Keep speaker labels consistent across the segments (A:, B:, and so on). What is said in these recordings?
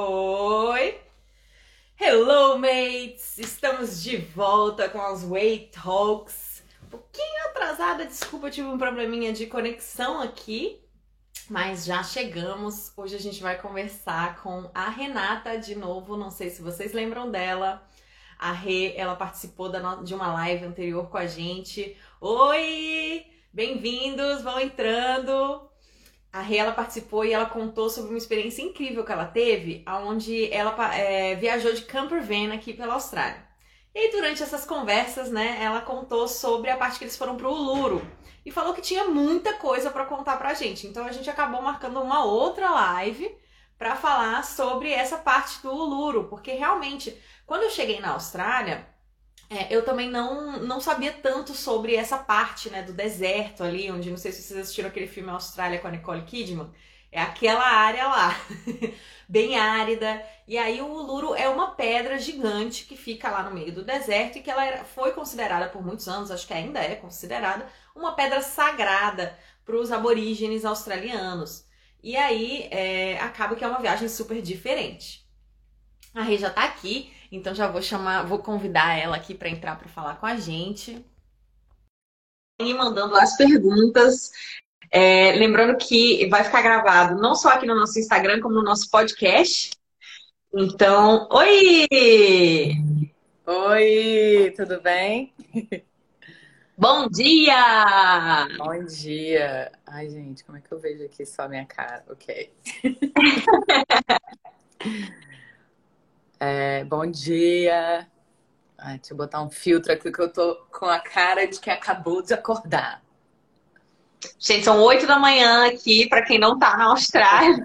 A: Oi! Hello, mates! Estamos de volta com as Way Talks. Um pouquinho atrasada, desculpa, eu tive um probleminha de conexão aqui, mas já chegamos. Hoje a gente vai conversar com a Renata de novo. Não sei se vocês lembram dela. A Rê, ela participou de uma live anterior com a gente. Oi! Bem-vindos, vão entrando. A Rê, ela participou e ela contou sobre uma experiência incrível que ela teve, onde ela é, viajou de camper van aqui pela Austrália. E aí, durante essas conversas, né, ela contou sobre a parte que eles foram pro Uluru e falou que tinha muita coisa para contar pra gente. Então a gente acabou marcando uma outra live para falar sobre essa parte do Uluru, porque realmente, quando eu cheguei na Austrália, é, eu também não, não sabia tanto sobre essa parte, né, do deserto ali, onde, não sei se vocês assistiram aquele filme Austrália com a Nicole Kidman, é aquela área lá, bem árida. E aí o Uluru é uma pedra gigante que fica lá no meio do deserto e que ela era, foi considerada por muitos anos, acho que ainda é considerada, uma pedra sagrada para os aborígenes australianos. E aí é, acaba que é uma viagem super diferente. A Rei já tá aqui então já vou chamar, vou convidar ela aqui para entrar para falar com a gente. E mandando as perguntas. É, lembrando que vai ficar gravado não só aqui no nosso Instagram, como no nosso podcast. Então, oi!
B: Oi, tudo bem?
A: Bom dia!
B: Bom dia! Ai, gente, como é que eu vejo aqui só a minha cara? Ok. É, bom dia. Ai, deixa eu botar um filtro aqui que eu tô com a cara de que acabou de acordar.
A: Gente, são oito da manhã aqui, para quem não tá na Austrália.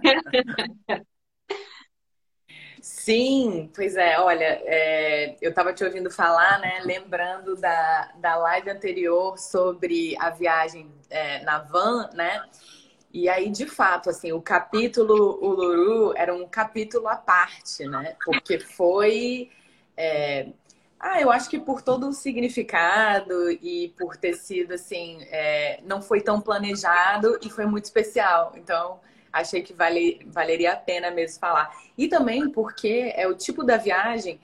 B: Sim, pois é, olha, é, eu estava te ouvindo falar, né? Lembrando da, da live anterior sobre a viagem é, na van, né? E aí, de fato, assim, o capítulo Uluru era um capítulo à parte, né? Porque foi. É... Ah, eu acho que por todo o significado e por ter sido assim, é... não foi tão planejado e foi muito especial. Então, achei que vale... valeria a pena mesmo falar. E também porque é o tipo da viagem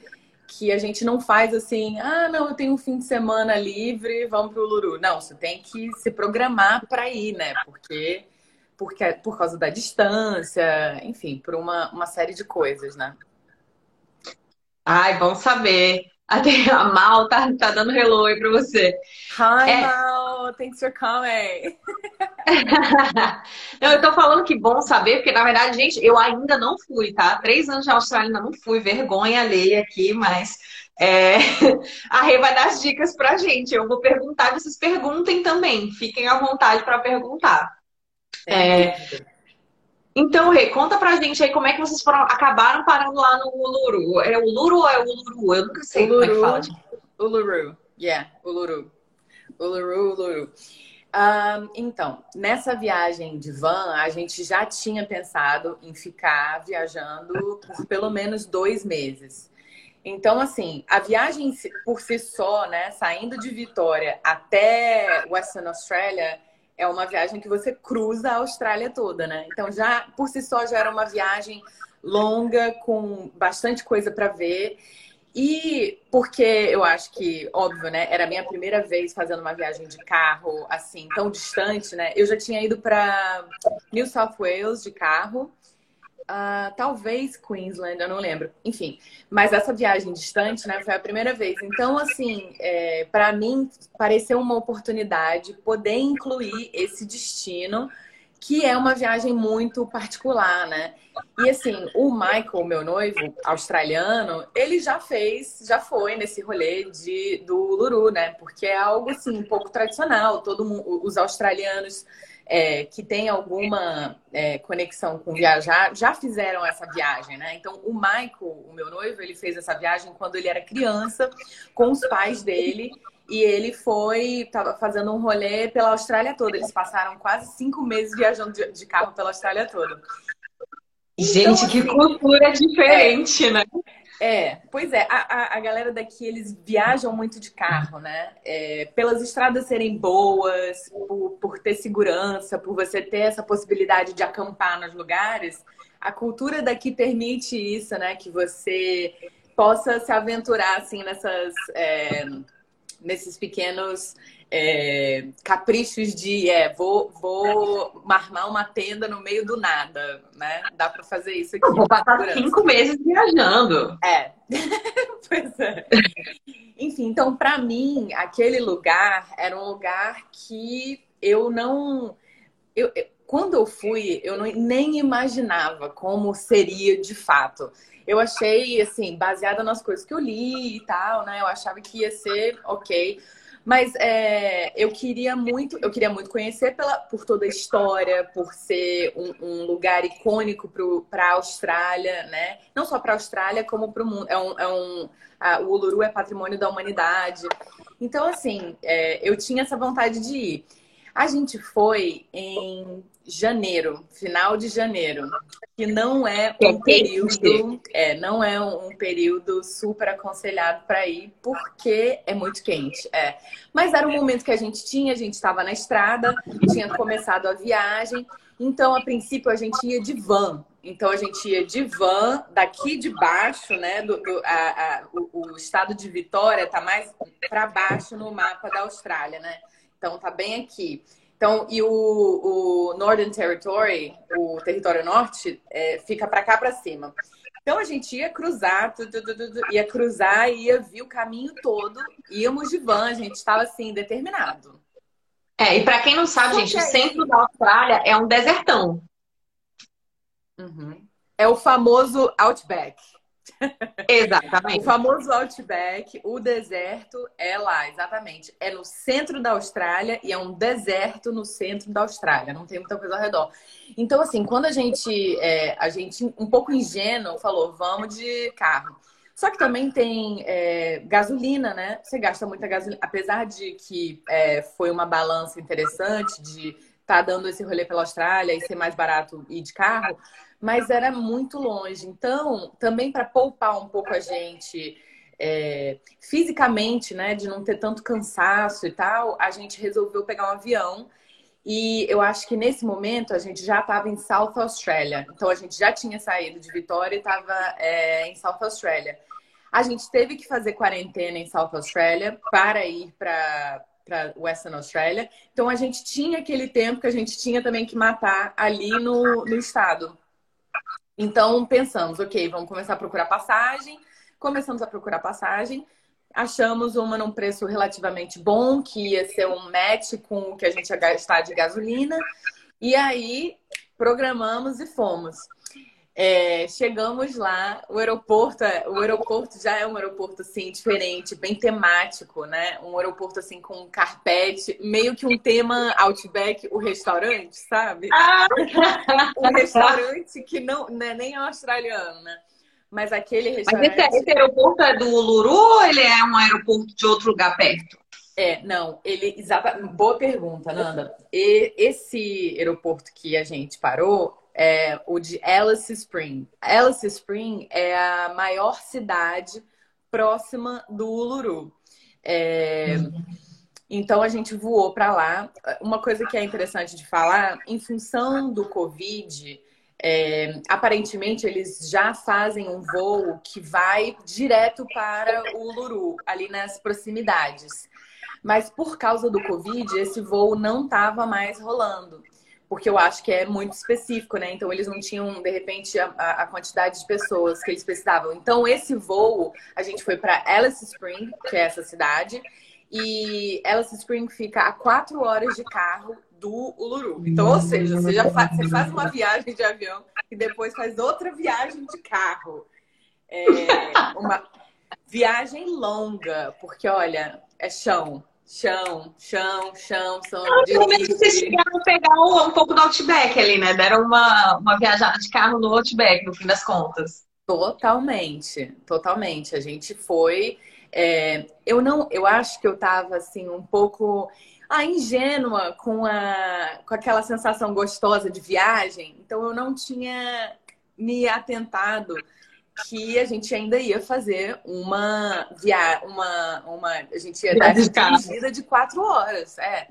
B: que a gente não faz assim, ah, não, eu tenho um fim de semana livre, vamos para o Uluru. Não, você tem que se programar para ir, né? Porque porque, por causa da distância, enfim, por uma, uma série de coisas, né?
A: Ai, bom saber. Até a Mal tá, tá dando hello aí pra você.
B: Hi, é... Mal. Thanks for coming.
A: não, eu tô falando que bom saber, porque na verdade, gente, eu ainda não fui, tá? Três anos de Austrália ainda não fui, vergonha alheia aqui, mas é... a Rê vai dar as dicas pra gente. Eu vou perguntar, vocês perguntem também. Fiquem à vontade para perguntar. É... Então, Rê, conta pra gente aí como é que vocês foram, acabaram parando lá no Uluru. É Uluru ou é Uluru? Eu nunca sei Uluru, como é que fala. Gente.
B: Uluru, yeah, Uluru. Uluru, Uluru. Um, então, nessa viagem de van, a gente já tinha pensado em ficar viajando por pelo menos dois meses. Então, assim, a viagem por si só, né, saindo de Vitória até Western Australia, é uma viagem que você cruza a Austrália toda, né? Então já por si só já era uma viagem longa com bastante coisa para ver. E porque eu acho que, óbvio, né? Era a minha primeira vez fazendo uma viagem de carro assim, tão distante, né? Eu já tinha ido para New South Wales de carro Uh, talvez Queensland, eu não lembro. Enfim, mas essa viagem distante, né, foi a primeira vez. Então, assim, é, para mim, pareceu uma oportunidade poder incluir esse destino, que é uma viagem muito particular, né? E assim, o Michael, meu noivo australiano, ele já fez, já foi nesse rolê de, do Uluru, né? Porque é algo assim um pouco tradicional. Todo mundo, os australianos é, que tem alguma é, conexão com viajar já fizeram essa viagem, né? Então, o Michael, o meu noivo, ele fez essa viagem quando ele era criança, com os pais dele. E ele foi, estava fazendo um rolê pela Austrália toda. Eles passaram quase cinco meses viajando de, de carro pela Austrália toda.
A: Gente, então, que assim, cultura diferente, é, né?
B: É, pois é, a, a, galera daqui, eles viajam muito de carro, né? É, pelas estradas serem boas, por, por ter segurança, por você ter essa possibilidade de acampar nos lugares, a cultura daqui permite isso, né? Que você possa se aventurar assim nessas é, nesses pequenos é, caprichos de é, vou, vou marmar uma tenda no meio do nada, né? Dá para fazer isso aqui.
A: vou passar cinco meses viajando.
B: É. pois é. Enfim, então para mim aquele lugar era um lugar que eu não eu, eu quando eu fui, eu não, nem imaginava como seria de fato. Eu achei, assim, baseada nas coisas que eu li e tal, né? Eu achava que ia ser ok. Mas é, eu queria muito, eu queria muito conhecer pela, por toda a história, por ser um, um lugar icônico para a Austrália, né? Não só para a Austrália, como para o mundo. É um, é um, a, o Uluru é patrimônio da humanidade. Então, assim, é, eu tinha essa vontade de ir. A gente foi em janeiro, final de janeiro, que não é um período, é, não é um período super aconselhado para ir, porque é muito quente. É. Mas era o momento que a gente tinha, a gente estava na estrada, tinha começado a viagem, então a princípio a gente ia de van. Então a gente ia de van daqui de baixo, né? Do, do a, a, o, o estado de Vitória está mais para baixo no mapa da Austrália, né? Então tá bem aqui. Então, e o, o Northern Territory, o território norte, é, fica para cá para cima. Então a gente ia cruzar, ia cruzar, ia vir o caminho todo, íamos de van, a gente estava assim, determinado.
A: É, e para quem não sabe, gente, o centro da Austrália é um desertão.
B: Uhum. É o famoso Outback.
A: Exatamente.
B: o famoso Outback, o deserto é lá, exatamente. É no centro da Austrália e é um deserto no centro da Austrália, não tem muita coisa ao redor. Então, assim, quando a gente, é, a gente um pouco ingênuo, falou, vamos de carro. Só que também tem é, gasolina, né? Você gasta muita gasolina. Apesar de que é, foi uma balança interessante de estar tá dando esse rolê pela Austrália e ser mais barato ir de carro, mas era muito longe. Então, também para poupar um pouco a gente é, fisicamente, né, de não ter tanto cansaço e tal, a gente resolveu pegar um avião. E eu acho que nesse momento a gente já estava em South Australia. Então a gente já tinha saído de Vitória e estava é, em South Australia. A gente teve que fazer quarentena em South Australia para ir para Western Australia. Então a gente tinha aquele tempo que a gente tinha também que matar ali no, no estado. Então pensamos, ok, vamos começar a procurar passagem. Começamos a procurar passagem, achamos uma num preço relativamente bom, que ia ser um match com o que a gente ia gastar de gasolina. E aí programamos e fomos. É, chegamos lá, o aeroporto, é, o aeroporto já é um aeroporto assim diferente, bem temático, né? Um aeroporto assim com um carpete, meio que um tema Outback, o restaurante, sabe? Ah! um restaurante que não, não é nem australiano, né? Mas aquele restaurante.
A: Mas esse, esse aeroporto é do Uluru ou ele é um aeroporto de outro lugar perto?
B: É, não, ele exatamente. Boa pergunta, Nanda. E esse aeroporto que a gente parou é o de Alice Spring. Alice Spring é a maior cidade próxima do Uluru. É, então a gente voou para lá. Uma coisa que é interessante de falar, em função do Covid, é, aparentemente eles já fazem um voo que vai direto para o Uluru, ali nas proximidades. Mas por causa do Covid, esse voo não estava mais rolando porque eu acho que é muito específico, né? Então eles não tinham, de repente, a, a quantidade de pessoas que eles precisavam. Então, esse voo, a gente foi para Alice Spring, que é essa cidade, e Alice Spring fica a quatro horas de carro do Uluru. Então, ou seja, você já faz, você faz uma viagem de avião e depois faz outra viagem de carro. É uma viagem longa, porque olha, é chão, chão, chão, chão. Ah,
A: pelo menos vocês chegaram a pegar um, um, pouco do Outback ali, né? Deram uma, uma viajada de carro no Outback, no fim das contas.
B: Totalmente, totalmente. A gente foi. É, eu não, eu acho que eu tava assim um pouco ah, ingênua com a com aquela sensação gostosa de viagem. Então eu não tinha me atentado que a gente ainda ia fazer uma via uma, uma a gente ia dar dirigida de quatro horas, é.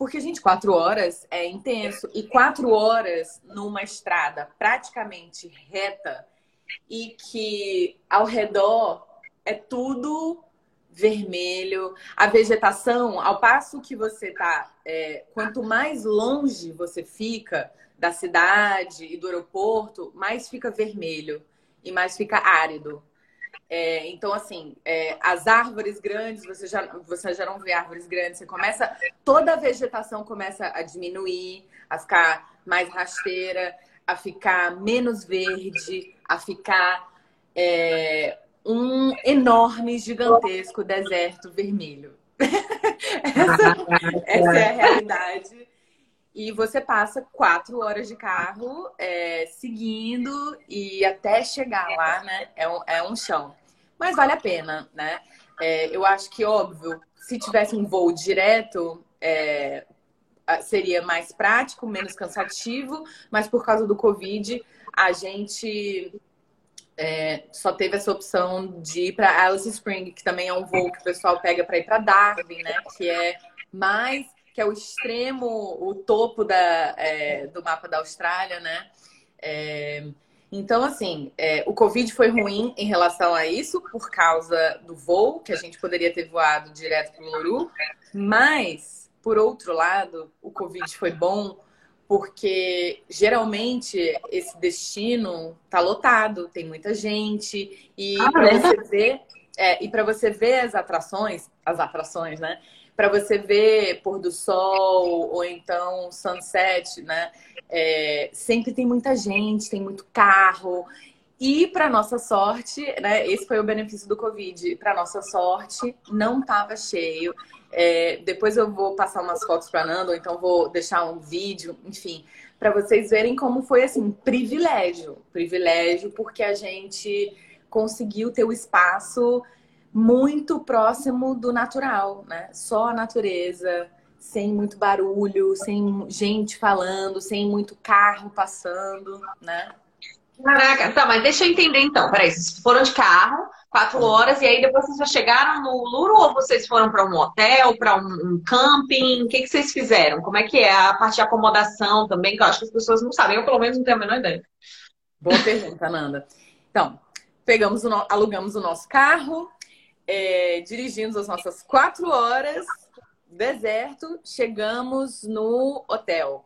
B: Porque, gente, quatro horas é intenso. E quatro horas numa estrada praticamente reta e que ao redor é tudo vermelho. A vegetação, ao passo que você tá, é, quanto mais longe você fica da cidade e do aeroporto, mais fica vermelho e mais fica árido. É, então, assim, é, as árvores grandes, você já, você já não vê árvores grandes, você começa, toda a vegetação começa a diminuir, a ficar mais rasteira, a ficar menos verde, a ficar é, um enorme, gigantesco deserto vermelho. essa, essa, é a realidade. E você passa quatro horas de carro é, seguindo e até chegar lá, né? É um, é um chão. Mas vale a pena, né? É, eu acho que, óbvio, se tivesse um voo direto, é, seria mais prático, menos cansativo, mas por causa do Covid, a gente é, só teve essa opção de ir para Alice Spring, que também é um voo que o pessoal pega para ir para Darwin, né? Que é mais que é o extremo, o topo da, é, do mapa da Austrália, né? É, então, assim, é, o Covid foi ruim em relação a isso, por causa do voo, que a gente poderia ter voado direto para o Luru, mas, por outro lado, o Covid foi bom porque geralmente esse destino tá lotado, tem muita gente e ah, para você ver é, e para você ver as atrações, as atrações, né? Para você ver pôr do sol ou então sunset, né? É, sempre tem muita gente, tem muito carro. E para nossa sorte, né? Esse foi o benefício do Covid. Para nossa sorte, não estava cheio. É, depois eu vou passar umas fotos para Nando, ou então vou deixar um vídeo, enfim, para vocês verem como foi assim, privilégio, privilégio, porque a gente conseguiu ter o espaço muito próximo do natural, né? Só a natureza, sem muito barulho, sem gente falando, sem muito carro passando, né?
A: Caraca, tá, mas deixa eu entender então. Peraí, vocês foram de carro, quatro horas, e aí depois vocês já chegaram no Luro ou vocês foram para um hotel, para um, camping? O que, que vocês fizeram? Como é que é a parte de acomodação também, que eu acho que as pessoas não sabem, eu pelo menos não tenho a menor ideia.
B: Boa pergunta, Nanda. Então, pegamos o no... alugamos o nosso carro, é, dirigimos as nossas quatro horas, deserto, chegamos no hotel.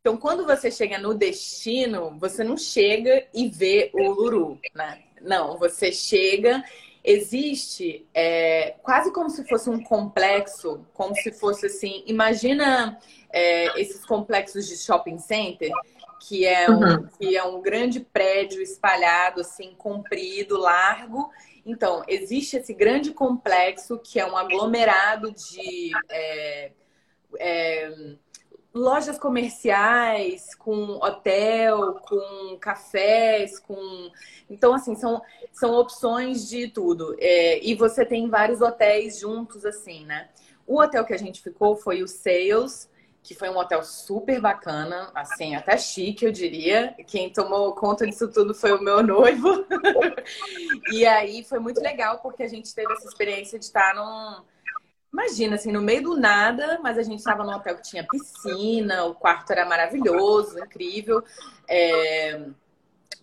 B: Então, quando você chega no destino, você não chega e vê o Luru, né? Não, você chega, existe é, quase como se fosse um complexo, como se fosse assim. Imagina é, esses complexos de shopping center, que é, um, uhum. que é um grande prédio espalhado, assim, comprido, largo. Então, existe esse grande complexo que é um aglomerado de. É, é lojas comerciais, com hotel, com cafés, com. Então, assim, são, são opções de tudo. É, e você tem vários hotéis juntos, assim, né? O hotel que a gente ficou foi o Sales, que foi um hotel super bacana, assim, até chique, eu diria. Quem tomou conta disso tudo foi o meu noivo. e aí foi muito legal, porque a gente teve essa experiência de estar num Imagina, assim, no meio do nada, mas a gente estava num hotel que tinha piscina, o quarto era maravilhoso, incrível. É...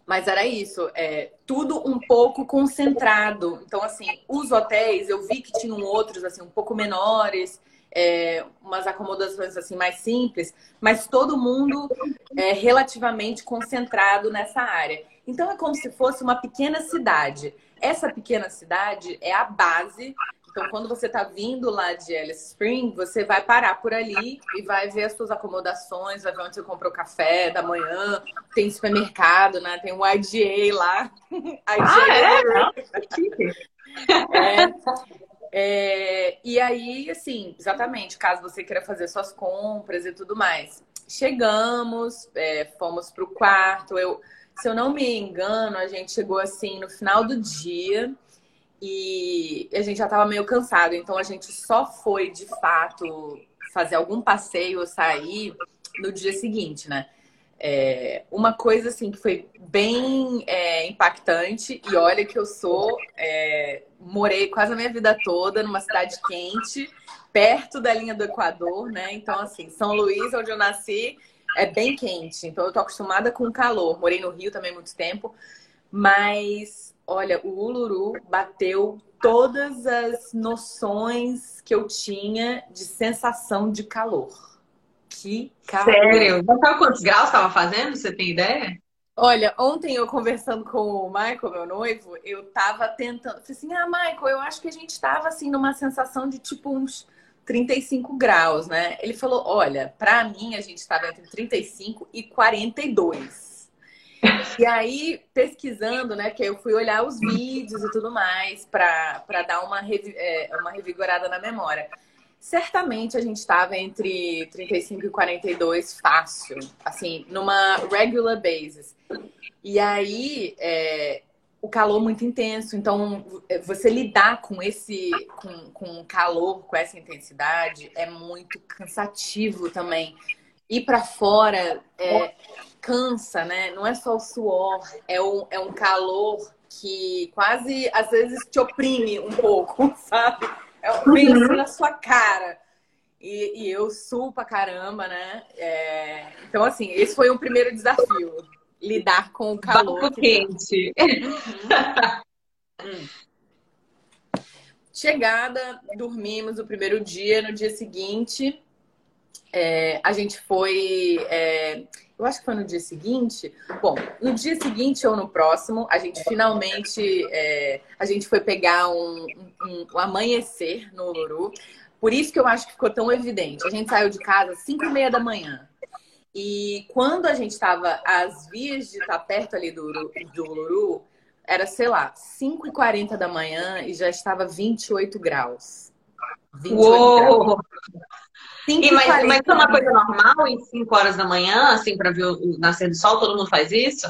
B: Mas era isso, é, tudo um pouco concentrado. Então, assim, os hotéis, eu vi que tinham outros, assim, um pouco menores, é, umas acomodações, assim, mais simples, mas todo mundo é relativamente concentrado nessa área. Então, é como se fosse uma pequena cidade. Essa pequena cidade é a base então, quando você está vindo lá de Alice Spring, você vai parar por ali e vai ver as suas acomodações, vai ver onde você comprou café da manhã, tem supermercado, né? Tem um IGA lá. IGA. Ah, é? é, é, e aí, assim, exatamente, caso você queira fazer suas compras e tudo mais. Chegamos, é, fomos para o quarto. Eu, se eu não me engano, a gente chegou assim no final do dia. E a gente já estava meio cansado, então a gente só foi de fato fazer algum passeio ou sair no dia seguinte, né? É, uma coisa assim que foi bem é, impactante, e olha que eu sou, é, morei quase a minha vida toda numa cidade quente, perto da linha do Equador, né? Então, assim, São Luís, onde eu nasci, é bem quente, então eu tô acostumada com calor. Morei no Rio também muito tempo, mas olha, o Uluru bateu todas as noções que eu tinha de sensação de calor. Que calor.
A: Sério? Sabe quantos graus estava fazendo? Você tem ideia?
B: Olha, ontem eu conversando com o Michael, meu noivo, eu tava tentando. Falei assim: ah, Michael, eu acho que a gente tava assim numa sensação de tipo uns 35 graus, né? Ele falou: olha, para mim a gente estava entre 35 e 42. E aí, pesquisando, né? Porque eu fui olhar os vídeos e tudo mais para dar uma, é, uma revigorada na memória. Certamente a gente estava entre 35 e 42 fácil, assim, numa regular basis. E aí, é, o calor muito intenso. Então, você lidar com esse com, com calor, com essa intensidade, é muito cansativo também. Ir para fora é, cansa, né? Não é só o suor, é um, é um calor que quase às vezes te oprime um pouco, sabe? É vem uhum. na sua cara. E, e, eu suo pra caramba, né? É... Então, assim, esse foi o primeiro desafio lidar com o calor.
A: Banco quente.
B: Hum. Chegada, dormimos o primeiro dia. No dia seguinte, é, a gente foi. É, eu acho que foi no dia seguinte. Bom, no dia seguinte ou no próximo, a gente finalmente é, a gente foi pegar um, um, um, amanhecer no Uluru. Por isso que eu acho que ficou tão evidente. A gente saiu de casa às 5 e meia da manhã. E quando a gente estava às vias de estar perto ali do, do era, sei lá, 5h40 da manhã e já estava 28 graus.
A: 28 Uou! graus. E, mas, mas é uma coisa normal em 5 horas da manhã, assim, para ver o nascer do sol? Todo mundo faz isso?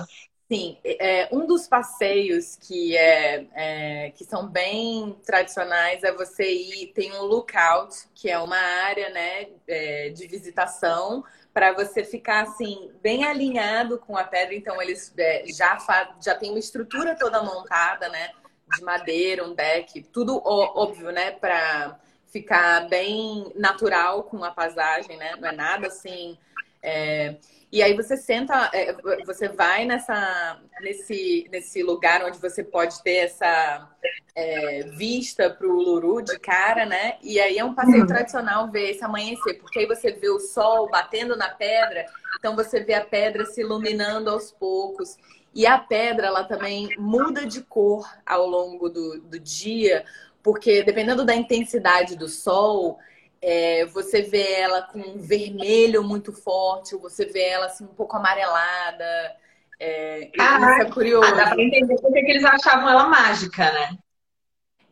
B: Sim, é, um dos passeios que, é, é, que são bem tradicionais é você ir, tem um lookout, que é uma área né, é, de visitação, para você ficar assim, bem alinhado com a pedra. Então, eles é, já, já tem uma estrutura toda montada, né? De madeira, um deck, tudo óbvio, né? Para ficar bem natural com a paisagem, né? Não é nada assim. É... E aí você senta, é, você vai nessa, nesse, nesse lugar onde você pode ter essa é, vista para o Luru de cara, né? E aí é um passeio uhum. tradicional ver esse amanhecer, porque aí você vê o sol batendo na pedra, então você vê a pedra se iluminando aos poucos. E a pedra, ela também muda de cor ao longo do, do dia, porque dependendo da intensidade do sol, é, você vê ela com um vermelho muito forte, ou você vê ela assim um pouco amarelada. É,
A: ah, isso é curioso. Ah, dá pra entender porque que eles achavam ela mágica, né?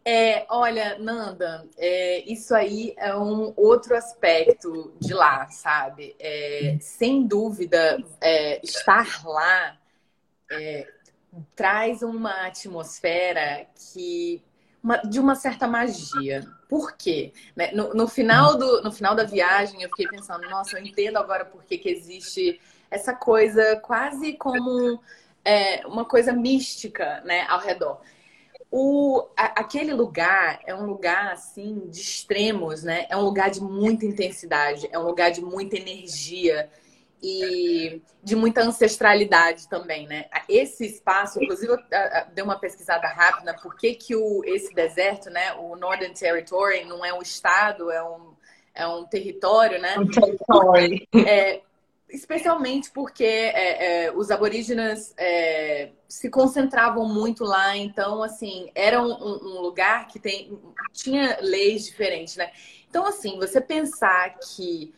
B: É, olha, Nanda, é, isso aí é um outro aspecto de lá, sabe? É, sem dúvida, é, estar lá é, traz uma atmosfera que uma, de uma certa magia. Por quê? Né? No, no, final do, no final da viagem, eu fiquei pensando, nossa, eu entendo agora por que, que existe essa coisa quase como é, uma coisa mística né, ao redor. O, a, aquele lugar é um lugar assim de extremos, né? É um lugar de muita intensidade, é um lugar de muita energia e de muita ancestralidade também, né? Esse espaço, inclusive eu dei uma pesquisada rápida, por que, que o, esse deserto, né, o Northern Territory não é um estado, é um, é um território, né? Um território. É, especialmente porque é, é, os aborígenes é, se concentravam muito lá, então assim era um, um, lugar que tem, tinha leis diferentes, né? Então assim você pensar que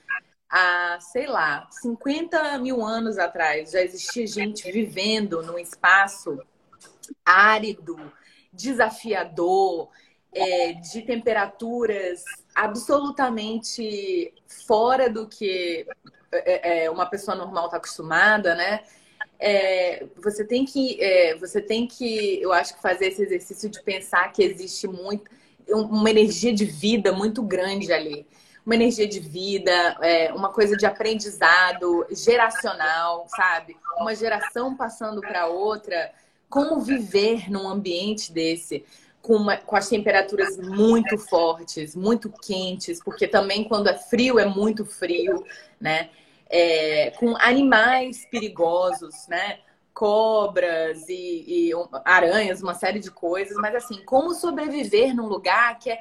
B: há, sei lá, 50 mil anos atrás já existia gente vivendo num espaço árido, desafiador, é, de temperaturas absolutamente fora do que é, é uma pessoa normal está acostumada, né? É, você tem que, é, você tem que, eu acho que fazer esse exercício de pensar que existe muito, uma energia de vida muito grande ali uma energia de vida, é, uma coisa de aprendizado geracional, sabe? Uma geração passando para outra. Como viver num ambiente desse? Com, uma, com, as temperaturas muito fortes, muito quentes, porque também quando é frio é muito frio, né? É, com animais perigosos, né? Cobras e, e aranhas, uma série de coisas, mas assim, como sobreviver num lugar que é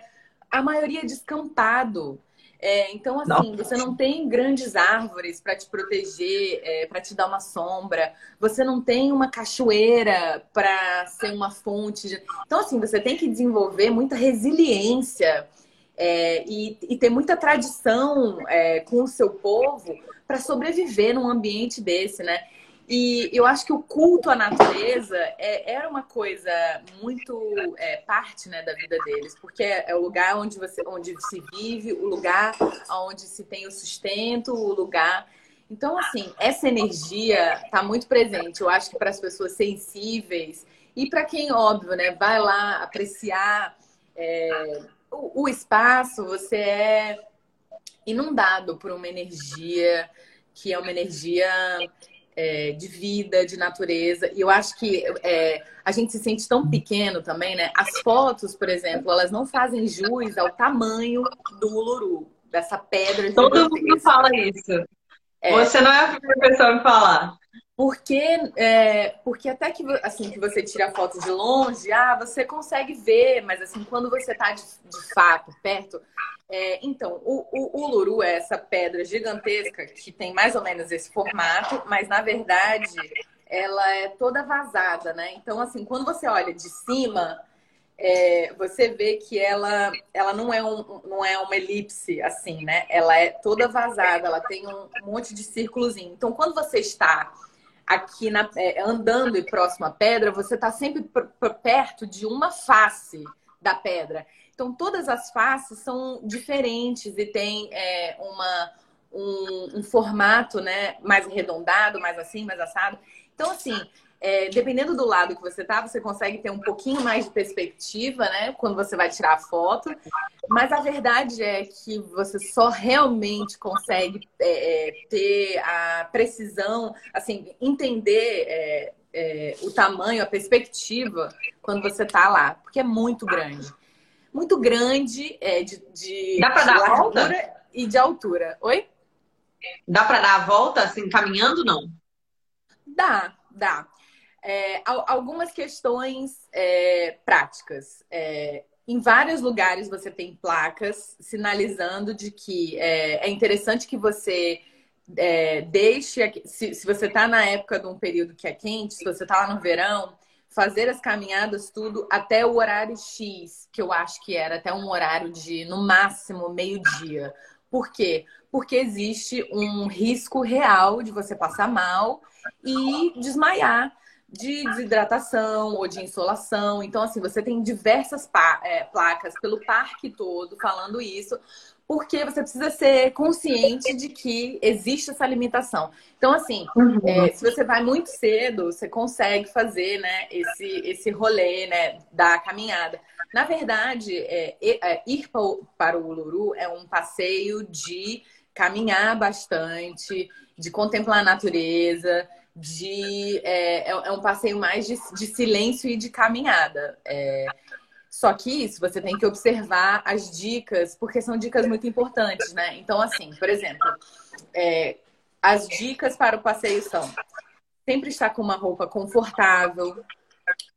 B: a maioria descampado. É, então, assim, não. você não tem grandes árvores para te proteger, é, para te dar uma sombra. Você não tem uma cachoeira para ser uma fonte. De... Então, assim, você tem que desenvolver muita resiliência é, e, e, ter muita tradição é, com o seu povo para sobreviver num ambiente desse, né? E eu acho que o culto à natureza é, era uma coisa muito é, parte né, da vida deles, porque é, é, o lugar onde, você, onde se vive, o lugar onde se tem o sustento, o lugar. Então, assim, essa energia está muito presente. Eu acho que para as pessoas sensíveis e para quem, óbvio, né, vai lá apreciar é, o, o espaço, você é inundado por uma energia que é uma energia é, de vida, de natureza. E eu acho que é, a gente se sente tão pequeno também, né? As fotos, por exemplo, elas não fazem jus ao tamanho do Uluru, dessa pedra.
A: Todo mundo fala isso. É, Você não é a primeira pessoa a me falar.
B: Porque, é, porque até que, assim, que você tira a foto de longe, ah, você consegue ver, mas assim, quando você está de, de fato perto, é, então, o, o, o Uluru é essa pedra gigantesca que tem mais ou menos esse formato, mas na verdade ela é toda vazada, né? Então, assim, quando você olha de cima, é, você vê que ela, ela não, é um, não é uma elipse, assim, né? Ela é toda vazada, ela tem um monte de círculozinho. Então, quando você está aqui na, é, andando e próximo à pedra, você está sempre perto de uma face da pedra. Então, todas as faces são diferentes e tem é, uma, um, um, formato né, mais arredondado, mais assim, mais assado. Então, assim, é, dependendo do lado que você tá, você consegue ter um pouquinho mais de perspectiva, né? Quando você vai tirar a foto. Mas a verdade é que você só realmente consegue é, é ter a precisão, assim, entender é, é, o tamanho, a perspectiva quando você tá lá, porque é muito grande muito grande é, de, de,
A: Dá pra dar a volta?
B: e de altura. Oi?
A: Dá para dar a volta assim, caminhando, não?
B: Dá, dá. É, algumas questões é, práticas. É, em vários lugares você tem placas sinalizando de que é, é interessante que você é, deixe. Se, se você está na época de um período que é quente, se você está lá no verão, fazer as caminhadas tudo até o horário X, que eu acho que era até um horário de no máximo meio-dia. Por quê? Porque existe um risco real de você passar mal e desmaiar de desidratação ou de insolação. Então, assim, você tem diversas é, placas pelo parque todo falando isso, porque você precisa ser consciente de que existe essa limitação. Então, assim, uhum. é, se você vai muito cedo, você consegue fazer né, esse, esse rolê né, da caminhada. Na verdade, é, é, ir para o Uluru é um passeio de caminhar bastante, de contemplar a natureza, de é, é, é um passeio mais de, de, silêncio e de caminhada. É, só que isso você tem que observar as dicas, porque são dicas muito importantes, né? Então, assim, por exemplo, é, as dicas para o passeio são sempre estar com uma roupa confortável,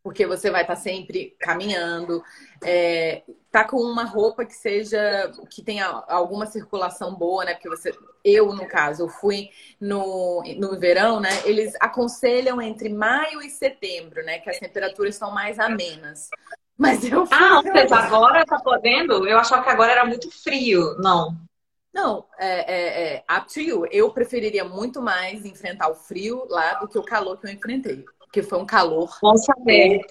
B: porque você vai estar sempre caminhando, é, tá com uma roupa que seja que tenha alguma circulação boa, né? Porque você, eu no caso, eu fui no, no verão, né? Eles aconselham entre maio e setembro, né? Que as temperaturas estão mais amenas. Mas eu fui.
A: Ah, ou seja, agora tá podendo? Eu achava que agora era muito frio. Não.
B: Não, é, é, é up to you. Eu preferiria muito mais enfrentar o frio lá do que o calor que eu enfrentei. Porque foi um calor.
A: Bom saber.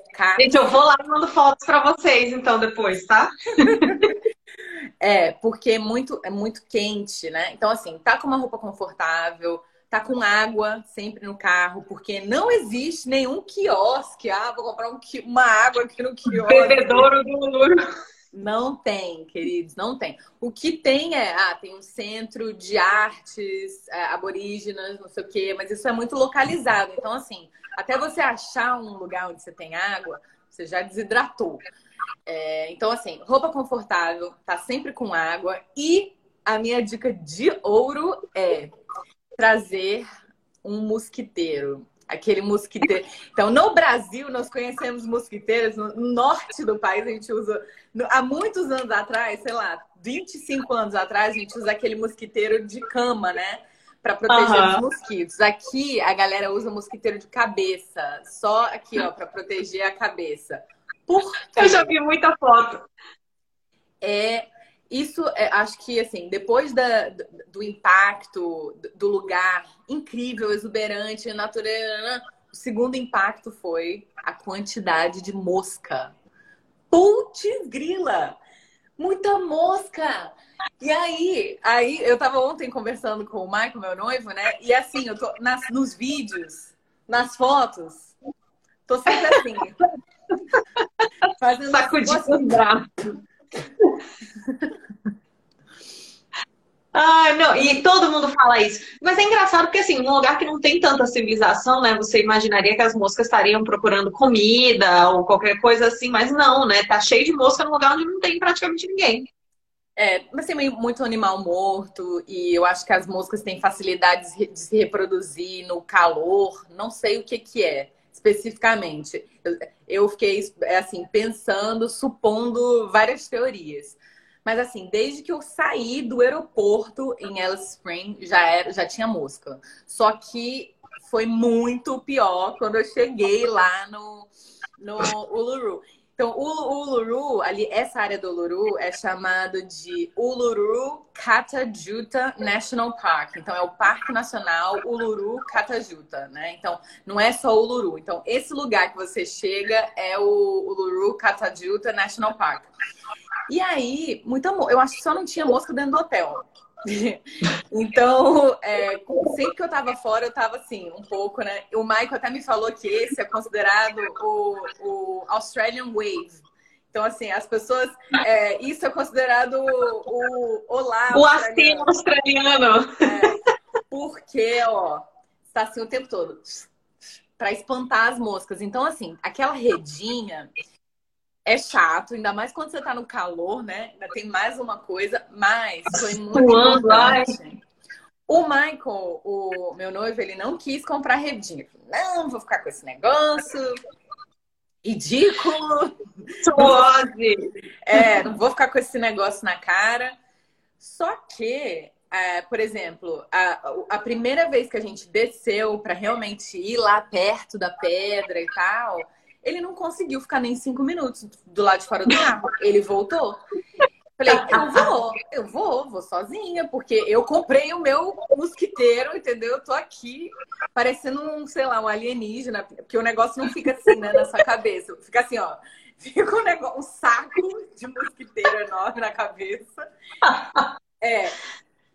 A: Gente, eu vou lá e mando fotos para vocês, então, depois, tá?
B: é, porque é muito, é muito quente, né? Então, assim, tá com uma roupa confortável, tá com água sempre no carro, porque não existe nenhum quiosque. Ah, vou comprar um, uma água aqui no quiosque.
A: Bebedouro do Lulu.
B: Não tem, queridos, não tem. O que tem é, ah, tem um centro de artes é, aborígenas, não sei o quê, mas isso é muito localizado. Então, assim, até você achar um lugar onde você tem água, você já desidratou. É, então, assim, roupa confortável, tá sempre com água. E a minha dica de ouro é trazer um mosquiteiro. Aquele mosquiteiro. Então, no Brasil, nós conhecemos mosquiteiros. No norte do país, a gente usa. Há muitos anos atrás, sei lá, 25 anos atrás, a gente usa aquele mosquiteiro de cama, né? Para proteger uhum. os mosquitos. Aqui, a galera usa mosquiteiro de cabeça. Só aqui, ó, para proteger a cabeça.
A: Por quê? Eu já vi muita foto.
B: É isso, é, acho que, assim, depois da, do impacto do lugar incrível, exuberante, natureza, o segundo impacto foi a quantidade de mosca. Putz, grila! Muita mosca! E aí, aí, eu tava ontem conversando com o Michael, meu noivo, né? E assim, eu tô nas, nos vídeos, nas fotos, tô sempre assim.
A: fazendo Sacudindo o braço. Ah, não, e todo mundo fala isso. Mas é engraçado porque, assim, num lugar que não tem tanta civilização, né? Você imaginaria que as moscas estariam procurando comida ou qualquer coisa assim, mas não, né? Tá cheio de mosca num lugar onde não tem praticamente ninguém.
B: É, mas tem muito animal morto e eu acho que as moscas têm facilidade de se reproduzir no calor. Não sei o que que é especificamente. Eu, fiquei, assim, pensando, supondo várias teorias. Mas assim, desde que eu saí do aeroporto em Alice Spring, já, era, já tinha mosca. Só que foi muito pior quando eu cheguei lá no, no Uluru. Então, o Uluru, ali, essa área do Uluru é chamado de Uluru Catajuta National Park. Então, é o Parque Nacional Uluru Catajuta, né? Então, não é só Uluru. Então, esse lugar que você chega é o Uluru Catajuta National Park. E aí, muita eu acho que só não tinha mosca dentro do hotel. então, é, sempre que eu tava fora, eu tava assim, um pouco, né? O Michael até me falou que esse é considerado o, o Australian Wave. Então, assim, as pessoas. É, isso é considerado o Olá.
A: O aceno australiano.
B: É, porque, ó, está assim o tempo todo. para espantar as moscas. Então, assim, aquela redinha é chato, ainda mais quando você tá no calor, né? Ainda tem mais uma coisa, mas foi muito importante. O Michael, o meu noivo, ele não quis comprar redinha. Não, vou ficar com esse negócio. Ridículo.
A: Suose.
B: É, não vou ficar com esse negócio na cara. Só que, é, por exemplo, a, a primeira vez que a gente desceu para realmente ir lá perto da pedra e tal, ele não conseguiu ficar nem cinco minutos do lado de fora do carro. Ele voltou. Falei, eu vou, eu vou, vou sozinha, porque eu comprei o meu mosquiteiro, entendeu? Eu tô aqui parecendo um, sei lá, um alienígena, porque o negócio não fica assim, né, na sua cabeça. Fica assim, ó. Fica um, negócio, um saco de mosquiteiro enorme na cabeça. É.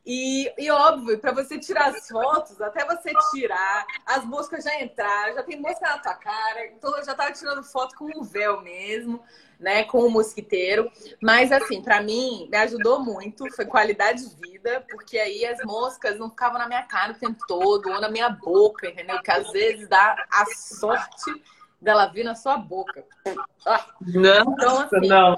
B: E, e óbvio, para você tirar as fotos, até você tirar, as moscas já entraram, já tem mosca na tua cara, então eu já tava tirando foto com o véu mesmo, né, com o mosquiteiro. Mas assim, para mim, me ajudou muito, foi qualidade de vida, porque aí as moscas não ficavam na minha cara o tempo todo, ou na minha boca, entendeu? Que às vezes dá a sorte dela vir na sua boca.
A: Ah. Não, então, assim, não.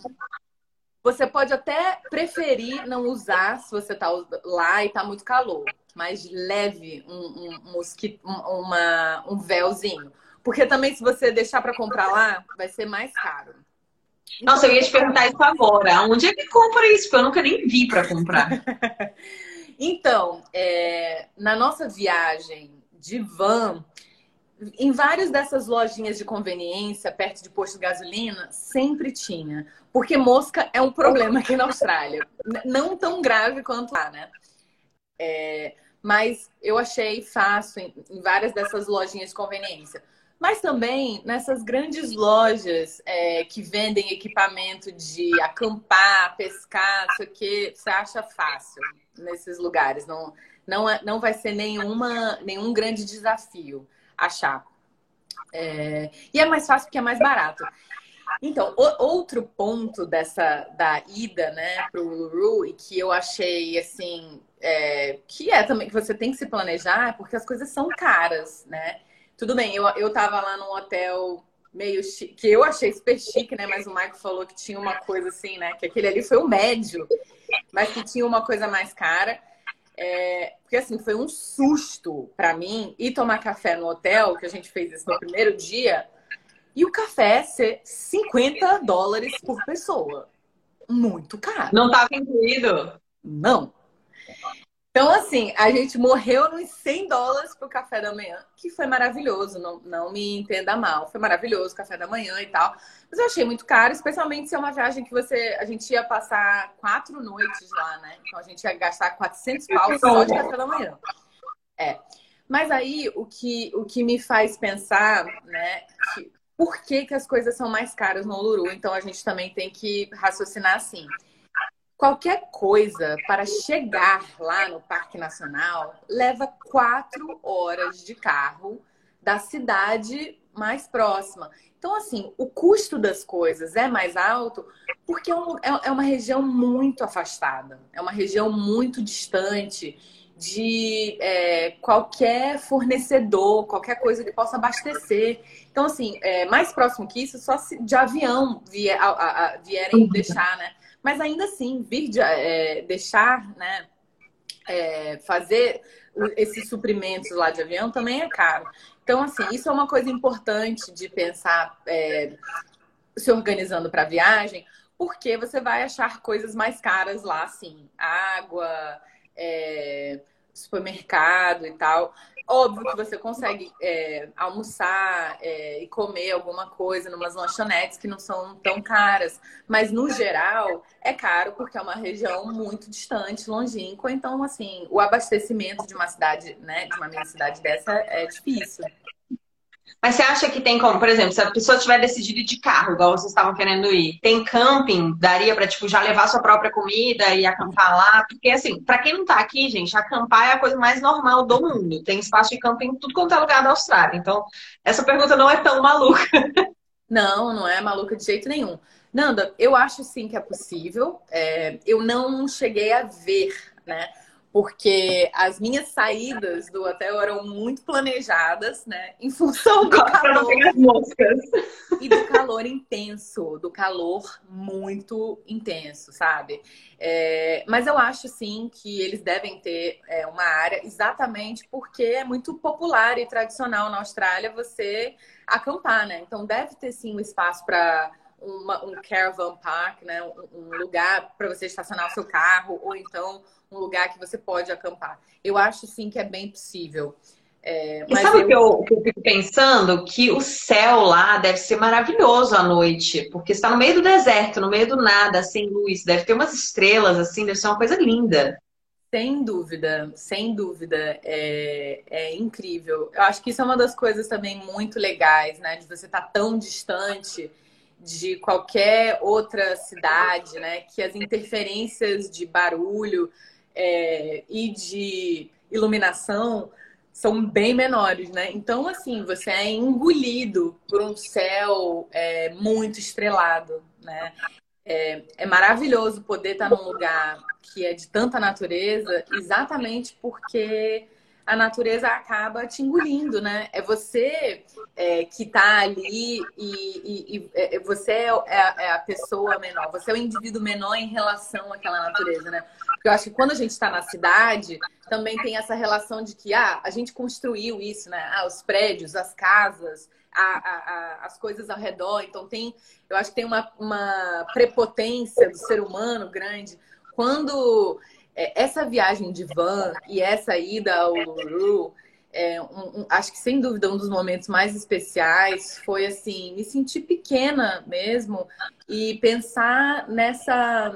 B: Você pode até preferir não usar se você tá lá e tá muito calor, mas leve um, um, mosquito, uma, um véuzinho. Porque também, se você deixar para comprar lá, vai ser mais caro.
A: Nossa, eu ia te perguntar isso agora. Onde é que compra isso? Porque eu nunca nem vi para comprar.
B: então, é, na nossa viagem de van, em várias dessas lojinhas de conveniência, perto de posto de gasolina, sempre tinha. Porque mosca é um problema aqui na Austrália. Não tão grave quanto lá, né? É, mas eu achei fácil em, em, várias dessas lojinhas de conveniência. Mas também nessas grandes lojas é, que vendem equipamento de acampar, pescar, isso aqui, você acha fácil nesses lugares. Não, não, é, não vai ser nenhuma, nenhum grande desafio achar. É... E é mais fácil porque é mais barato. Então, o, outro ponto dessa da ida, né, pro Uluru e que eu achei assim, é, que é também que você tem que se planejar, porque as coisas são caras, né? Tudo bem, eu, eu tava lá num hotel meio chique, que eu achei super chique, né? Mas o Marco falou que tinha uma coisa assim, né? Que aquele ali foi o médio, mas que tinha uma coisa mais cara. É, porque assim, foi um susto para mim ir tomar café no hotel, que a gente fez isso no primeiro dia, e o café ser 50 dólares por pessoa. Muito caro.
A: Não estava incluído?
B: Não. Então, assim, a gente morreu nos 100 dólares pro café da manhã, que foi maravilhoso, não, não me entenda mal. Foi maravilhoso o café da manhã e tal. Mas eu achei muito caro, especialmente se é uma viagem que você. A gente ia passar quatro noites lá, né? Então a gente ia gastar 400 pau só de café da manhã. É. Mas aí o que, o que me faz pensar, né? Que, por que, que as coisas são mais caras no Uluru? Então a gente também tem que raciocinar assim qualquer coisa para chegar lá no Parque Nacional leva quatro horas de carro da cidade mais próxima. Então, assim, o custo das coisas é mais alto porque é, é, é uma região muito afastada, é uma região muito distante de é, qualquer fornecedor, qualquer coisa que possa abastecer. Então, assim, é, mais próximo que isso, só se de avião vier, a, a, a, vierem deixar, né? Mas ainda assim, vir de, é, deixar, né? É, fazer esses suprimentos lá de avião também é caro. Então, assim, isso é uma coisa importante de pensar é, se organizando para a viagem, porque você vai achar coisas mais caras lá, assim, água, é, supermercado e tal. Óbvio que você consegue é, almoçar é, e comer alguma coisa numas lanchonetes que não são tão caras, mas no geral é caro porque é uma região muito distante, longínqua, então assim o abastecimento de uma cidade, né, de uma minha cidade dessa é difícil.
A: Mas você acha que tem como, por exemplo, se a pessoa tiver decidido ir de carro, igual vocês estavam querendo ir, tem camping? Daria para tipo já levar sua própria comida e acampar lá? Porque assim, para quem não tá aqui, gente, acampar é a coisa mais normal do mundo. Tem espaço de camping em tudo quanto é lugar da Austrália. Então, essa pergunta não é tão maluca.
B: Não, não é maluca de jeito nenhum. Nanda, eu acho sim que é possível. É, eu não cheguei a ver, né? Porque as minhas saídas do hotel eram muito planejadas, né? Em função do calor. E do calor intenso, do calor muito intenso, sabe? É, mas eu acho sim que eles devem ter é, uma área exatamente porque é muito popular e tradicional na Austrália você acampar, né? Então deve ter sim um espaço para um caravan park, né? Um, um lugar para você estacionar o seu carro ou então um lugar que você pode acampar. Eu acho sim que é bem possível.
A: É, mas e sabe o eu... que, eu, que eu fico pensando? Que o céu lá deve ser maravilhoso à noite, porque está no meio do deserto, no meio do nada, sem luz. Deve ter umas estrelas, assim, deve ser uma coisa linda.
B: Sem dúvida, sem dúvida. É, é incrível. Eu acho que isso é uma das coisas também muito legais, né? De você estar tá tão distante de qualquer outra cidade, né? Que as interferências de barulho é, e de iluminação são bem menores, né? Então, assim, você é engolido por um céu é, muito estrelado, né? É, é, maravilhoso poder estar num lugar que é de tanta natureza, exatamente porque a natureza acaba te engolindo, né? É você é, que está ali e, e, e, é, você é a, é a, pessoa menor, você é o indivíduo menor em relação àquela natureza, né? Porque eu acho que quando a gente está na cidade, também tem essa relação de que ah, a gente construiu isso, né? Ah, os prédios, as casas, a, a, as coisas ao redor. Então tem, eu acho que tem uma, uma prepotência do ser humano grande. Quando é, essa viagem de van e essa ida ao Uluru, é, um, um, acho que sem dúvida um dos momentos mais especiais foi assim me sentir pequena mesmo e pensar nessa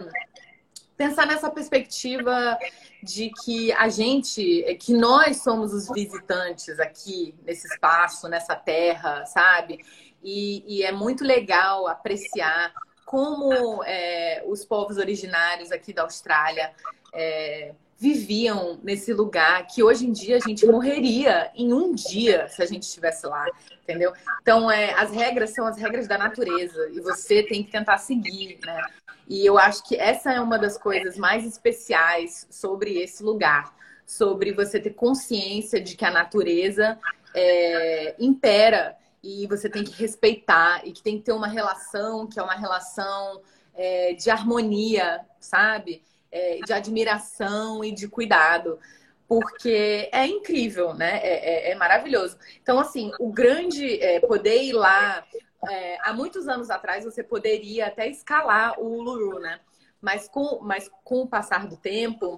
B: pensar nessa perspectiva de que a gente, que nós somos os visitantes aqui nesse espaço, nessa terra, sabe? E, e é muito legal apreciar como é, os povos originários aqui da Austrália é, viviam nesse lugar que hoje em dia a gente morreria em um dia se a gente estivesse lá, entendeu? Então, é, as regras são as regras da natureza e você tem que tentar seguir, né? E eu acho que essa é uma das coisas mais especiais sobre esse lugar, sobre você ter consciência de que a natureza é, impera e você tem que respeitar e que tem que ter uma relação que é uma relação é, de harmonia, sabe? É, de admiração e de cuidado, porque é incrível, né? É, é, é maravilhoso. Então, assim, o grande é, poder ir lá. É, há muitos anos atrás você poderia até escalar o Uluru, né? Mas com, mas com o passar do tempo,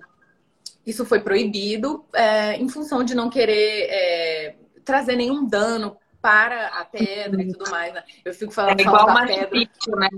B: isso foi proibido é, em função de não querer trazer nenhum dano para a pedra e tudo mais. Né? Eu fico falando
A: é igual da pedra. Picchu, né?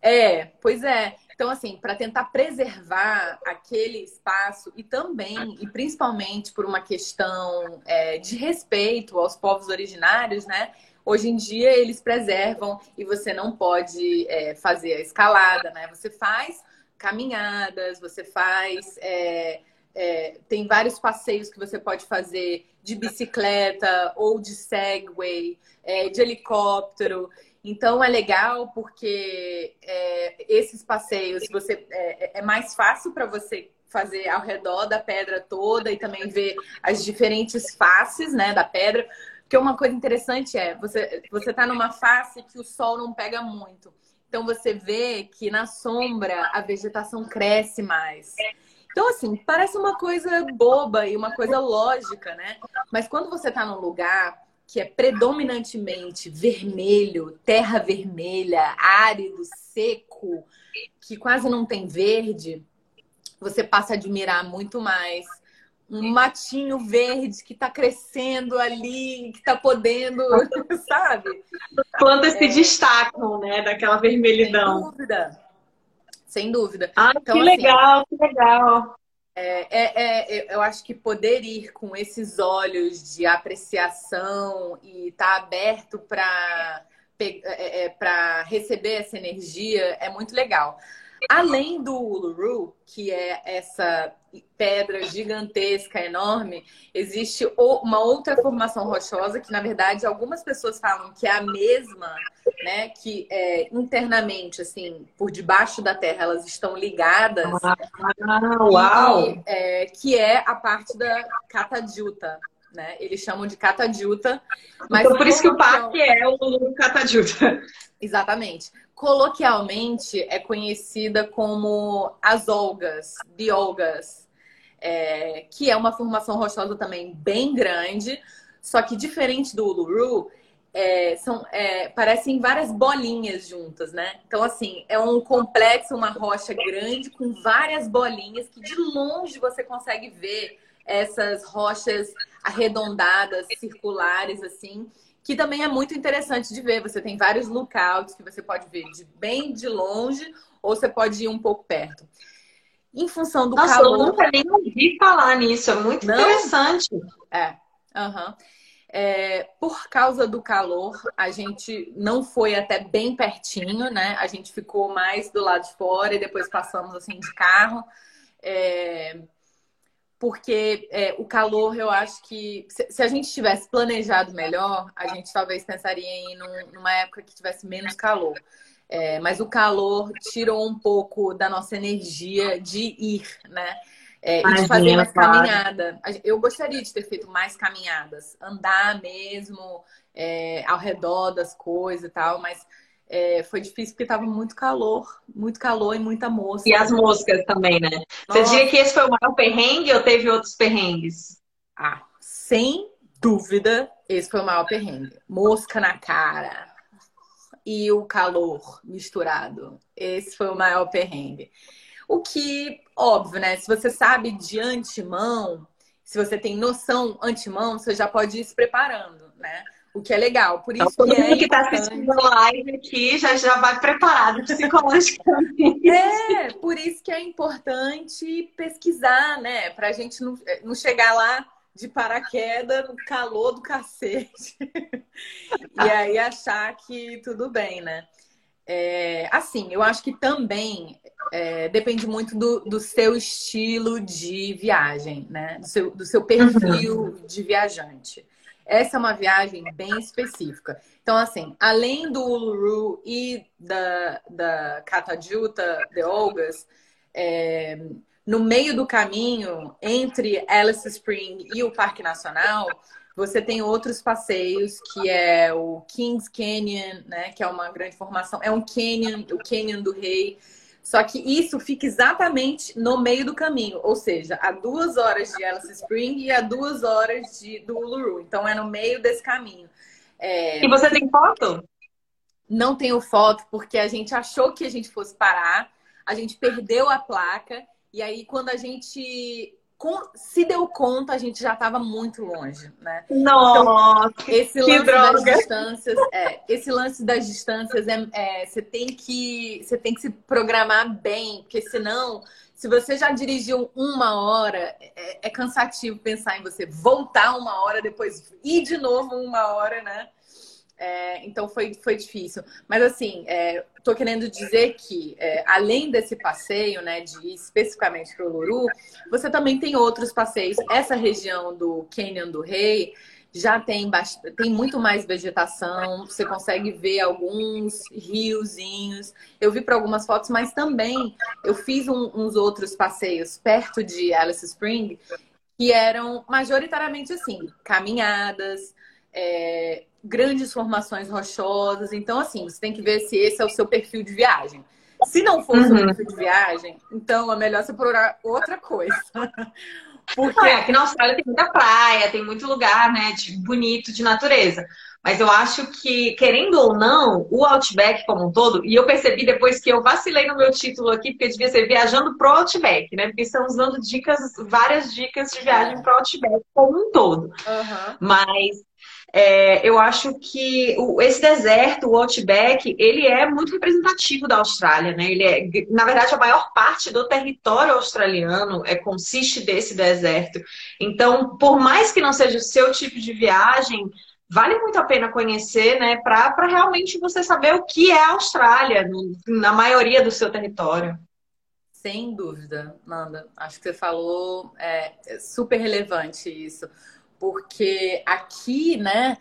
B: É, pois é. Então, assim, para tentar preservar aquele espaço e também, e principalmente por uma questão é, de respeito aos povos originários, né? Hoje em dia eles preservam e você não pode é, fazer a escalada, né? Você faz caminhadas, você faz. É, é, tem vários passeios que você pode fazer de bicicleta ou de Segway, é, de helicóptero. Então é legal porque é, esses passeios você é, é mais fácil para você fazer ao redor da pedra toda e também ver as diferentes faces né, da pedra. Porque uma coisa interessante é você você está numa face que o sol não pega muito. Então você vê que na sombra a vegetação cresce mais. Então, assim, parece uma coisa boba e uma coisa lógica, né? Mas quando você está num lugar que é predominantemente vermelho, terra vermelha, árido, seco, que quase não tem verde, você passa a admirar muito mais um matinho verde que está crescendo ali, que está podendo, sabe?
A: Plantas é... se destacam, né, daquela vermelhidão.
B: Sem dúvida. Sem dúvida.
A: Ah, então, que assim, legal, que legal.
B: É, é, é, eu acho que poder ir com esses olhos de apreciação e estar tá aberto para é, é, para receber essa energia é muito legal. Além do Uluru, que é essa pedra gigantesca, enorme, existe uma outra formação rochosa que, na verdade, algumas pessoas falam que é a mesma, né? Que é, internamente, assim, por debaixo da terra, elas estão ligadas.
A: Ah, uau!
B: E, é, que é a parte da Catajuta, né? Eles chamam de Catajuta.
A: Mas então, por isso que o parque é o Catajuta.
B: Exatamente coloquialmente é conhecida como as Olgas, biolgas, é, que é uma formação rochosa também bem grande, só que diferente do Uluru, é, são, é, parecem várias bolinhas juntas, né? Então, assim, é um complexo, uma rocha grande com várias bolinhas que de longe você consegue ver essas rochas arredondadas, circulares, assim que também é muito interessante de ver. Você tem vários lookouts que você pode ver de bem de longe ou você pode ir um pouco perto. Em função do
A: Nossa,
B: calor.
A: Eu nunca nem ouvi falar nisso, é muito Não? interessante.
B: É. Uhum. É, por causa do calor, a gente não foi até bem pertinho, né? A gente ficou mais do lado de fora e depois passamos assim de carro. É, porque é, o calor, eu acho que se, se, a gente tivesse planejado melhor, a gente talvez pensaria em num, numa época que tivesse menos calor. É, mas o calor tirou um pouco da nossa energia de ir, né? É, e de fazer mais caminhada. Eu gostaria de ter feito mais caminhadas, andar mesmo é, ao redor das coisas e tal, mas é, foi difícil porque estava muito calor, muito calor e muita mosca.
A: E as moscas também, né? Nossa. Você diria que esse foi o maior perrengue ou teve outros perrengues?
B: Ah, sem dúvida, esse foi o maior perrengue. Mosca na cara e o calor misturado. Esse foi o maior perrengue. O que, óbvio, né? Se você sabe de antemão, se você tem noção antemão, você já pode ir se preparando, né? O que é legal. Por então, isso
A: então, todo
B: que
A: mundo é que está assistindo a live aqui já, já vai preparado psicologicamente.
B: É, por isso que é importante pesquisar, né? Para a gente não, eh, não chegar lá de paraquedas no calor do cacete. e aí achar que tudo bem, né? É, assim, eu acho que também é, depende muito do, do, seu estilo de viagem, né? Do seu, do seu perfil uhum. de viajante. Essa é uma viagem bem específica. Então, assim, além do Uluru e da, da Catajuta de Olgas, é, no meio do caminho entre Alice Spring e o Parque Nacional, você tem outros passeios, que é o Kings Canyon, né? Que é uma grande formação. É um canyon, o Canyon do Rei. Só que isso fica exatamente no meio do caminho, ou seja, a duas horas de Alice Spring e a duas horas de, do Uluru. Então é no meio desse caminho.
A: É... E você tem foto?
B: Não tenho foto, porque a gente achou que a gente fosse parar, a gente perdeu a placa, e aí quando a gente se deu conta, a gente já estava muito longe, né?
A: Nossa,
B: então, esse lance das distâncias, é, esse lance das distâncias é, é, você tem que você tem que se programar bem, porque senão, se você já dirigiu uma hora, é, é cansativo pensar em você voltar uma hora depois ir de novo uma hora, né? É, então foi, foi difícil. Mas assim, estou é, querendo dizer que, é, além desse passeio, né, de ir especificamente para o Luru, você também tem outros passeios. Essa região do Canyon do Rei já tem, tem muito mais vegetação, você consegue ver alguns riozinhos. Eu vi para algumas fotos, mas também eu fiz um, uns outros passeios perto de Alice Spring que eram majoritariamente assim, caminhadas, é, grandes formações rochosas. Então, assim, você tem que ver se esse é o seu perfil de viagem. Se não for o seu uhum. perfil de viagem, então é melhor você procurar outra coisa.
A: Porque é, aqui na Austrália tem muita praia, tem muito lugar, né, de, bonito de natureza. Mas eu acho que, querendo ou não, o Outback como um todo, e eu percebi depois que eu vacilei no meu título aqui, porque devia ser viajando pro Outback, né? Porque estamos dando dicas, várias dicas de viagem pro Outback como um todo. Uhum. Mas é, eu acho que o, esse deserto, o Outback, ele é muito representativo da Austrália, né? Ele é, na verdade, a maior parte do território australiano é consiste desse deserto. Então, por mais que não seja o seu tipo de viagem, vale muito a pena conhecer, né? Para realmente você saber o que é a Austrália, na maioria do seu território.
B: Sem dúvida, Nanda. Acho que você falou é, é super relevante isso porque aqui, né,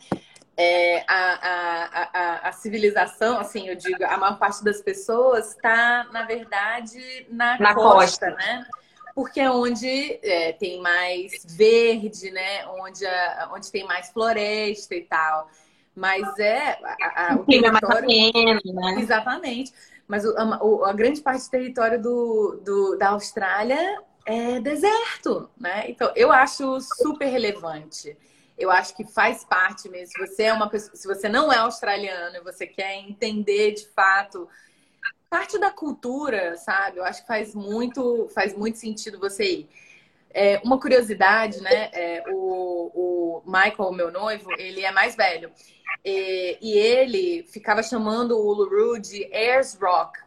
B: é, a, a, a, a, civilização, assim, eu digo, a maior parte das pessoas está, na verdade, na, na costa, costa, né? Porque é onde é, tem mais verde, né? Onde, onde tem mais floresta e tal. Mas é a, o território... É né? Exatamente. Mas o, a, a, grande parte do território do, do, da Austrália é deserto, né? Então, eu acho super relevante. Eu acho que faz parte mesmo. Se você é uma pessoa, se você não é australiano e você quer entender de fato parte da cultura, sabe? Eu acho que faz muito, faz muito sentido você ir. É, uma curiosidade, né? É, o, o Michael, meu noivo, ele é mais velho. E, e ele ficava chamando o Uluru de Ayers Rock,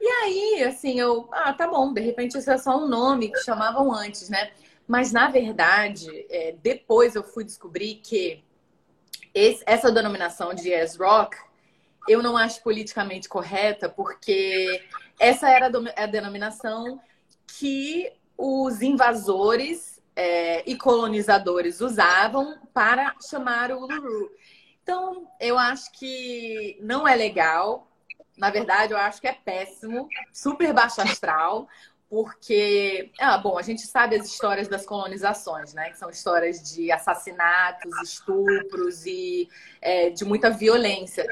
B: e aí, assim, eu, ah, tá bom, de repente isso é só um nome que chamavam antes, né? Mas na verdade, é, depois eu fui descobrir que esse, essa denominação de yes rock eu não acho politicamente correta, porque essa era a denominação que os invasores é, e colonizadores usavam para chamar o Uluru. Então, eu acho que não é legal, na verdade, eu acho que é péssimo, super baixo astral, porque, ah, bom, a gente sabe as histórias das colonizações, né? Que são histórias de assassinatos, estupros e é, de muita violência.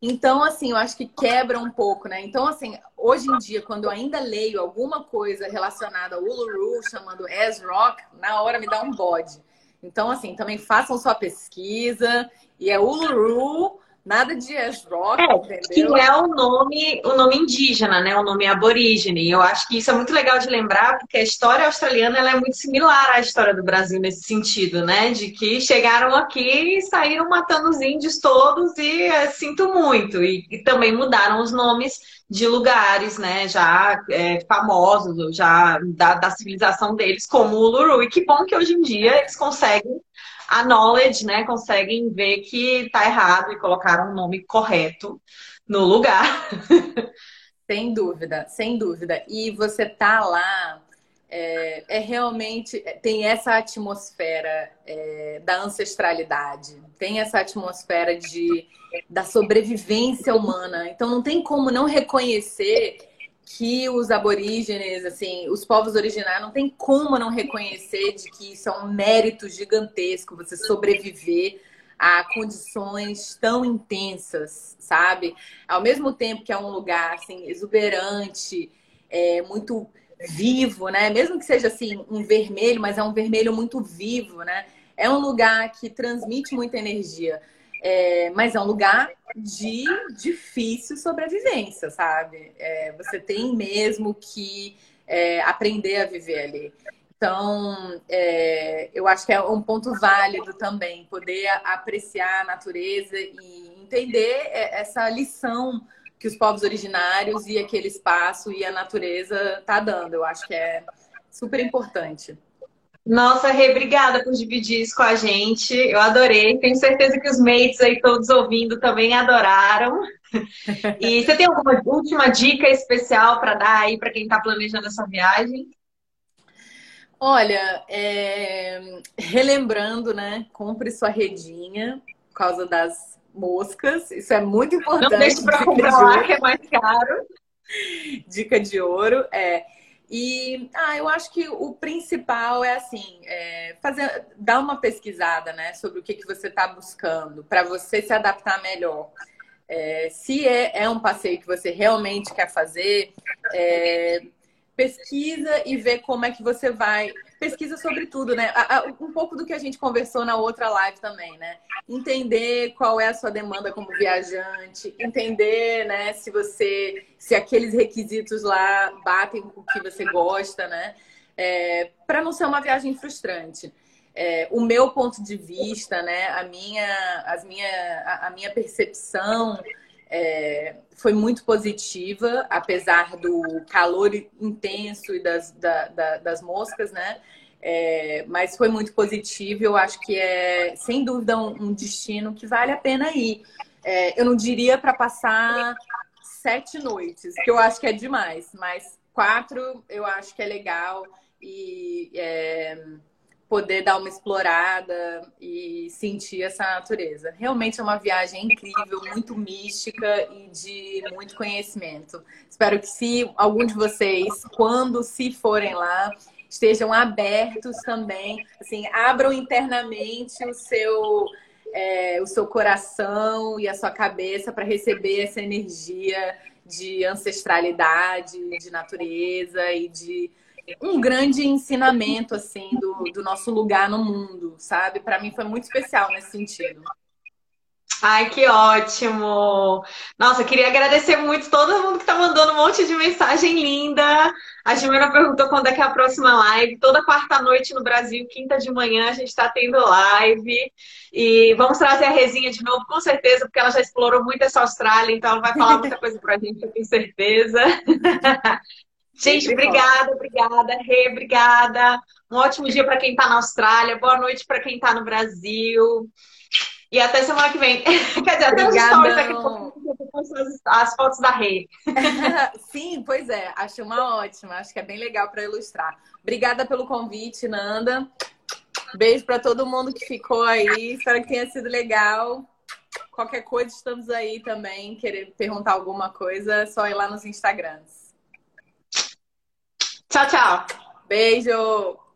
B: Então, assim, eu acho que quebra um pouco, né? Então, assim, hoje em dia, quando eu ainda leio alguma coisa relacionada ao Uluru, chamando as Rock, na hora me dá um bode. Então, assim, também façam sua pesquisa. E é Uluru Nada de Ash Rock, é,
A: entendeu? Que é o nome, o nome indígena, né? O nome aborígene. Eu acho que isso é muito legal de lembrar, porque a história australiana ela é muito similar à história do Brasil nesse sentido, né? De que chegaram aqui e saíram matando os índios todos e é, sinto muito. E, e, também mudaram os nomes de lugares, né? Já é, famosos, já da, da civilização deles, como o Uluru. E que bom que hoje em dia eles conseguem a knowledge, né, conseguem ver que tá errado e colocaram o nome correto no lugar.
B: Sem dúvida, sem dúvida. E você tá lá, é, é realmente tem essa atmosfera é, da ancestralidade, tem essa atmosfera de da sobrevivência humana. Então não tem como não reconhecer que os aborígenes, assim, os povos originários, não tem como não reconhecer de que isso é um mérito gigantesco, você sobreviver a condições tão intensas, sabe? Ao mesmo tempo que é um lugar, assim, exuberante, é, muito vivo, né? Mesmo que seja, assim, um vermelho, mas é um vermelho muito vivo, né? É um lugar que transmite muita energia. É, mas é um lugar de difícil sobrevivência, sabe? É, você tem mesmo que é, aprender a viver ali. Então, é, eu acho que é um ponto válido também poder apreciar a natureza e entender é, essa lição que os povos originários e aquele espaço e a natureza tá dando. Eu acho que é super importante.
A: Nossa, Rê, obrigada por dividir isso com a gente. Eu adorei. Tenho certeza que os mates aí todos ouvindo também adoraram. E você tem alguma última dica especial para dar aí para quem está planejando essa viagem?
B: Olha, é... relembrando, né? Compre sua redinha por causa das moscas. Isso é muito importante. Não
A: deixe para comprar lá, que é mais caro.
B: Dica de ouro. É e ah, eu acho que o principal é assim, é fazer, dar uma pesquisada, né, sobre o que, que você está buscando para você se adaptar melhor. É, se é, é, um passeio que você realmente quer fazer, é, pesquisa e vê como é que você vai pesquisa sobre tudo, né? Um pouco do que a gente conversou na outra live também, né? Entender qual é a sua demanda como viajante, entender, né, se você, se aqueles requisitos lá batem com o que você gosta, né? É, para não ser uma viagem frustrante. É, o meu ponto de vista, né, a minha, as minha, a, a minha percepção é, foi muito positiva, apesar do calor intenso e das, da, da, das moscas, né? É, mas foi muito positivo. Eu acho que é, sem dúvida, um, um destino que vale a pena ir. É, eu não diria para passar sete noites, que eu acho que é demais, mas quatro eu acho que é legal. E é, poder dar uma explorada e sentir essa natureza. Realmente é uma viagem incrível, muito mística e de muito conhecimento. Espero que se algum de vocês, quando se forem lá, estejam abertos também, assim, abram internamente o seu é, o seu coração e a sua cabeça para receber essa energia de ancestralidade, de natureza e de um grande ensinamento assim do, do nosso lugar no mundo, sabe? Para mim foi muito especial nesse sentido.
A: Ai, que ótimo! Nossa, queria agradecer muito todo mundo que tá mandando um monte de mensagem linda. A Jimena perguntou quando é que é a próxima live. Toda quarta-noite no Brasil, quinta de manhã, a gente está tendo live. E vamos trazer a Rezinha de novo, com certeza, porque ela já explorou muito essa Austrália, então ela vai falar muita coisa pra gente, eu tenho certeza. Gente, obrigada, obrigada, Rê, obrigada. Um ótimo dia para quem está na Austrália, boa noite para quem está no Brasil. E até semana que vem. Quer dizer, até os stories daqui as fotos da Rê.
B: Sim, pois é, acho uma ótima, acho que é bem legal para ilustrar. Obrigada pelo convite, Nanda. Beijo para todo mundo que ficou aí, espero que tenha sido legal. Qualquer coisa, estamos aí também. Querer perguntar alguma coisa, é só ir lá nos Instagrams.
A: Tchau, tchau.
B: Beijo.